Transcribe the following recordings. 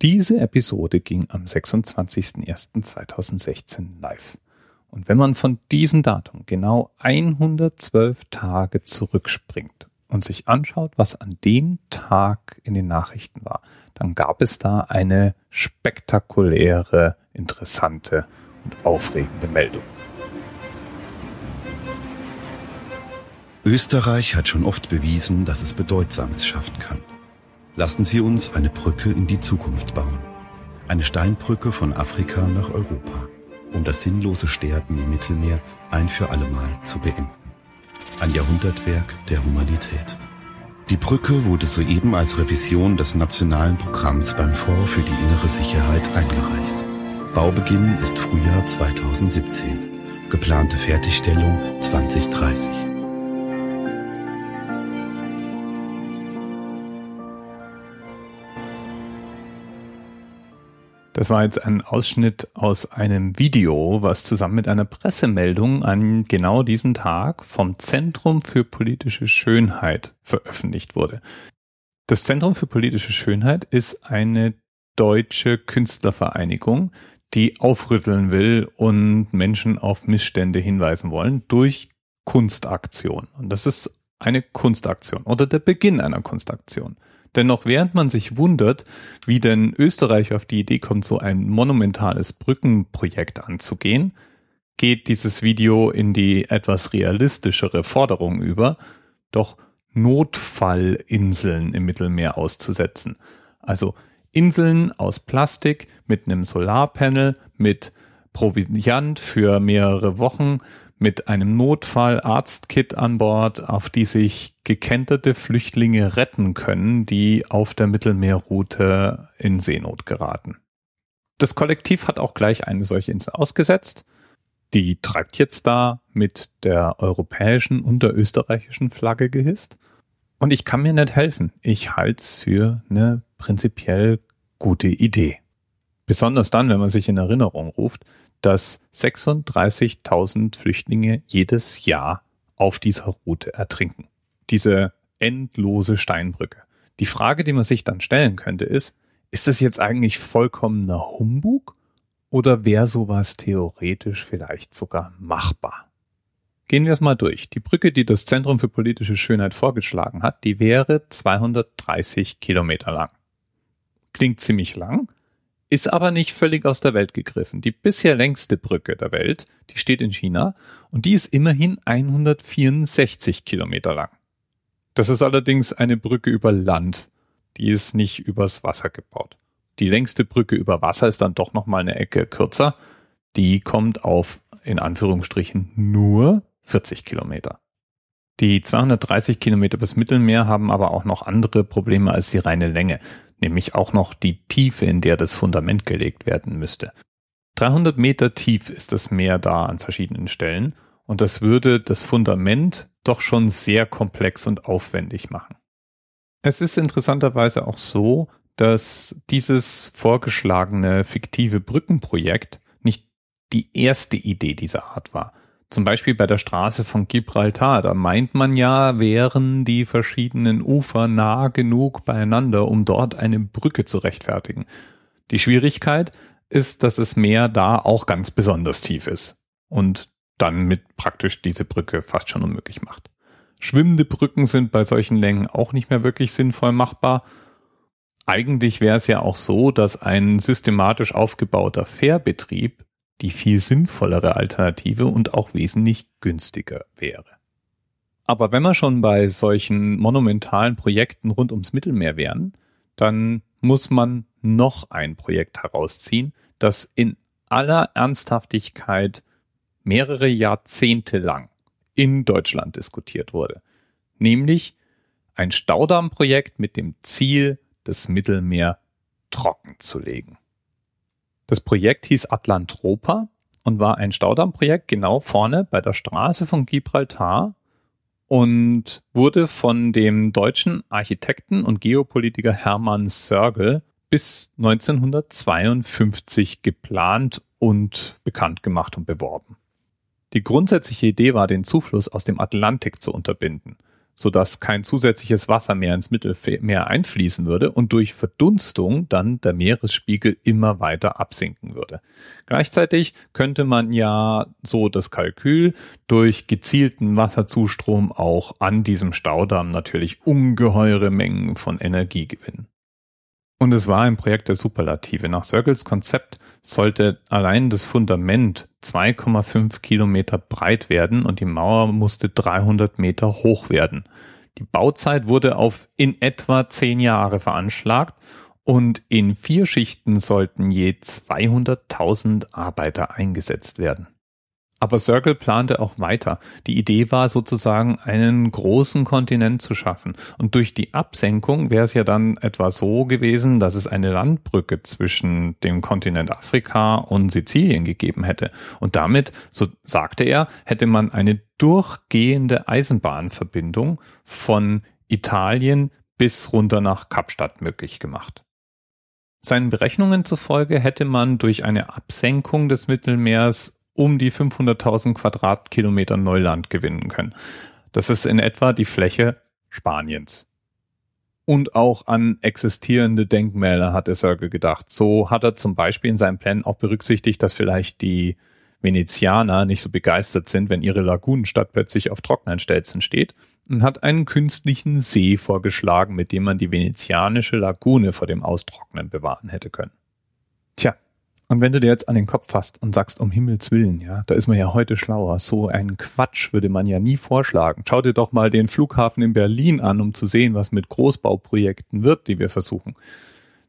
Diese Episode ging am 26.01.2016 live. Und wenn man von diesem Datum genau 112 Tage zurückspringt und sich anschaut, was an dem Tag in den Nachrichten war, dann gab es da eine spektakuläre, interessante und aufregende Meldung. Österreich hat schon oft bewiesen, dass es Bedeutsames schaffen kann. Lassen Sie uns eine Brücke in die Zukunft bauen. Eine Steinbrücke von Afrika nach Europa, um das sinnlose Sterben im Mittelmeer ein für allemal zu beenden. Ein Jahrhundertwerk der Humanität. Die Brücke wurde soeben als Revision des nationalen Programms beim Fonds für die innere Sicherheit eingereicht. Baubeginn ist Frühjahr 2017. Geplante Fertigstellung 2030. Das war jetzt ein Ausschnitt aus einem Video, was zusammen mit einer Pressemeldung an genau diesem Tag vom Zentrum für politische Schönheit veröffentlicht wurde. Das Zentrum für politische Schönheit ist eine deutsche Künstlervereinigung, die aufrütteln will und Menschen auf Missstände hinweisen wollen durch Kunstaktion. Und das ist eine Kunstaktion oder der Beginn einer Kunstaktion. Denn noch während man sich wundert, wie denn Österreich auf die Idee kommt, so ein monumentales Brückenprojekt anzugehen, geht dieses Video in die etwas realistischere Forderung über, doch Notfallinseln im Mittelmeer auszusetzen. Also Inseln aus Plastik mit einem Solarpanel, mit Proviant für mehrere Wochen, mit einem Notfall-Arztkit an Bord, auf die sich gekenterte Flüchtlinge retten können, die auf der Mittelmeerroute in Seenot geraten. Das Kollektiv hat auch gleich eine solche Insel ausgesetzt. Die treibt jetzt da mit der europäischen und der österreichischen Flagge gehisst. Und ich kann mir nicht helfen. Ich halte es für eine prinzipiell gute Idee. Besonders dann, wenn man sich in Erinnerung ruft, dass 36.000 Flüchtlinge jedes Jahr auf dieser Route ertrinken. Diese endlose Steinbrücke. Die Frage, die man sich dann stellen könnte, ist, ist das jetzt eigentlich vollkommener Humbug oder wäre sowas theoretisch vielleicht sogar machbar? Gehen wir es mal durch. Die Brücke, die das Zentrum für politische Schönheit vorgeschlagen hat, die wäre 230 Kilometer lang. Klingt ziemlich lang, ist aber nicht völlig aus der Welt gegriffen. Die bisher längste Brücke der Welt, die steht in China und die ist immerhin 164 Kilometer lang. Das ist allerdings eine Brücke über Land. Die ist nicht übers Wasser gebaut. Die längste Brücke über Wasser ist dann doch noch mal eine Ecke kürzer. Die kommt auf, in Anführungsstrichen, nur 40 Kilometer. Die 230 Kilometer bis Mittelmeer haben aber auch noch andere Probleme als die reine Länge nämlich auch noch die Tiefe, in der das Fundament gelegt werden müsste. 300 Meter tief ist das Meer da an verschiedenen Stellen und das würde das Fundament doch schon sehr komplex und aufwendig machen. Es ist interessanterweise auch so, dass dieses vorgeschlagene fiktive Brückenprojekt nicht die erste Idee dieser Art war. Zum Beispiel bei der Straße von Gibraltar, da meint man ja, wären die verschiedenen Ufer nah genug beieinander, um dort eine Brücke zu rechtfertigen. Die Schwierigkeit ist, dass das Meer da auch ganz besonders tief ist und dann mit praktisch diese Brücke fast schon unmöglich macht. Schwimmende Brücken sind bei solchen Längen auch nicht mehr wirklich sinnvoll machbar. Eigentlich wäre es ja auch so, dass ein systematisch aufgebauter Fährbetrieb die viel sinnvollere Alternative und auch wesentlich günstiger wäre. Aber wenn wir schon bei solchen monumentalen Projekten rund ums Mittelmeer wären, dann muss man noch ein Projekt herausziehen, das in aller Ernsthaftigkeit mehrere Jahrzehnte lang in Deutschland diskutiert wurde. Nämlich ein Staudammprojekt mit dem Ziel, das Mittelmeer trocken zu legen. Das Projekt hieß Atlantropa und war ein Staudammprojekt genau vorne bei der Straße von Gibraltar und wurde von dem deutschen Architekten und Geopolitiker Hermann Sörgel bis 1952 geplant und bekannt gemacht und beworben. Die grundsätzliche Idee war, den Zufluss aus dem Atlantik zu unterbinden. Sodass kein zusätzliches Wasser mehr ins Mittelmeer einfließen würde und durch Verdunstung dann der Meeresspiegel immer weiter absinken würde. Gleichzeitig könnte man ja so das Kalkül durch gezielten Wasserzustrom auch an diesem Staudamm natürlich ungeheure Mengen von Energie gewinnen. Und es war ein Projekt der Superlative. Nach Circles Konzept sollte allein das Fundament 2,5 Kilometer breit werden und die Mauer musste 300 Meter hoch werden. Die Bauzeit wurde auf in etwa zehn Jahre veranschlagt und in vier Schichten sollten je 200.000 Arbeiter eingesetzt werden. Aber Circle plante auch weiter. Die Idee war sozusagen, einen großen Kontinent zu schaffen. Und durch die Absenkung wäre es ja dann etwa so gewesen, dass es eine Landbrücke zwischen dem Kontinent Afrika und Sizilien gegeben hätte. Und damit, so sagte er, hätte man eine durchgehende Eisenbahnverbindung von Italien bis runter nach Kapstadt möglich gemacht. Seinen Berechnungen zufolge hätte man durch eine Absenkung des Mittelmeers um die 500.000 Quadratkilometer Neuland gewinnen können. Das ist in etwa die Fläche Spaniens. Und auch an existierende Denkmäler hat Circle gedacht. So hat er zum Beispiel in seinem Plan auch berücksichtigt, dass vielleicht die Venezianer nicht so begeistert sind, wenn ihre Lagunenstadt plötzlich auf trockenen Stelzen steht und hat einen künstlichen See vorgeschlagen, mit dem man die venezianische Lagune vor dem Austrocknen bewahren hätte können. Tja, und wenn du dir jetzt an den Kopf fasst und sagst, um Himmels Willen, ja, da ist man ja heute schlauer. So einen Quatsch würde man ja nie vorschlagen. Schau dir doch mal den Flughafen in Berlin an, um zu sehen, was mit Großbauprojekten wird, die wir versuchen.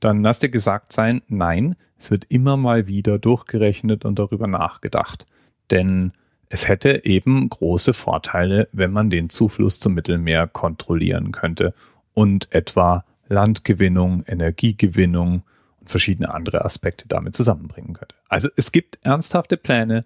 Dann lass dir gesagt sein, nein, es wird immer mal wieder durchgerechnet und darüber nachgedacht. Denn es hätte eben große Vorteile, wenn man den Zufluss zum Mittelmeer kontrollieren könnte und etwa Landgewinnung, Energiegewinnung, und verschiedene andere Aspekte damit zusammenbringen könnte. Also es gibt ernsthafte Pläne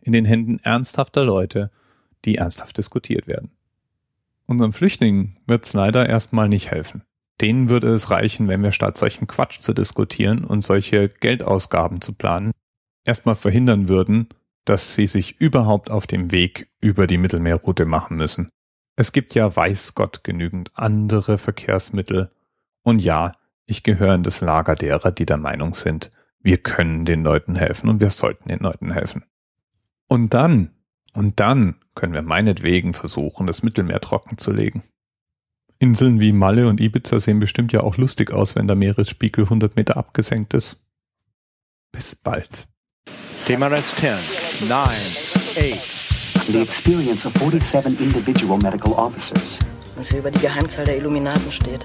in den Händen ernsthafter Leute, die ernsthaft diskutiert werden. Unseren Flüchtlingen wird es leider erstmal nicht helfen. Denen würde es reichen, wenn wir statt solchen Quatsch zu diskutieren und solche Geldausgaben zu planen, erstmal verhindern würden, dass sie sich überhaupt auf dem Weg über die Mittelmeerroute machen müssen. Es gibt ja weiß Gott genügend andere Verkehrsmittel. Und ja, ich gehöre in das Lager derer, die der Meinung sind, wir können den Leuten helfen und wir sollten den Leuten helfen. Und dann, und dann können wir meinetwegen versuchen, das Mittelmeer trocken zu legen. Inseln wie Malle und Ibiza sehen bestimmt ja auch lustig aus, wenn der Meeresspiegel 100 Meter abgesenkt ist. Bis bald. TMRS 10, 9, 8. The experience of 47 individual medical officers. Was hier über die Geheimzahl der Illuminaten steht.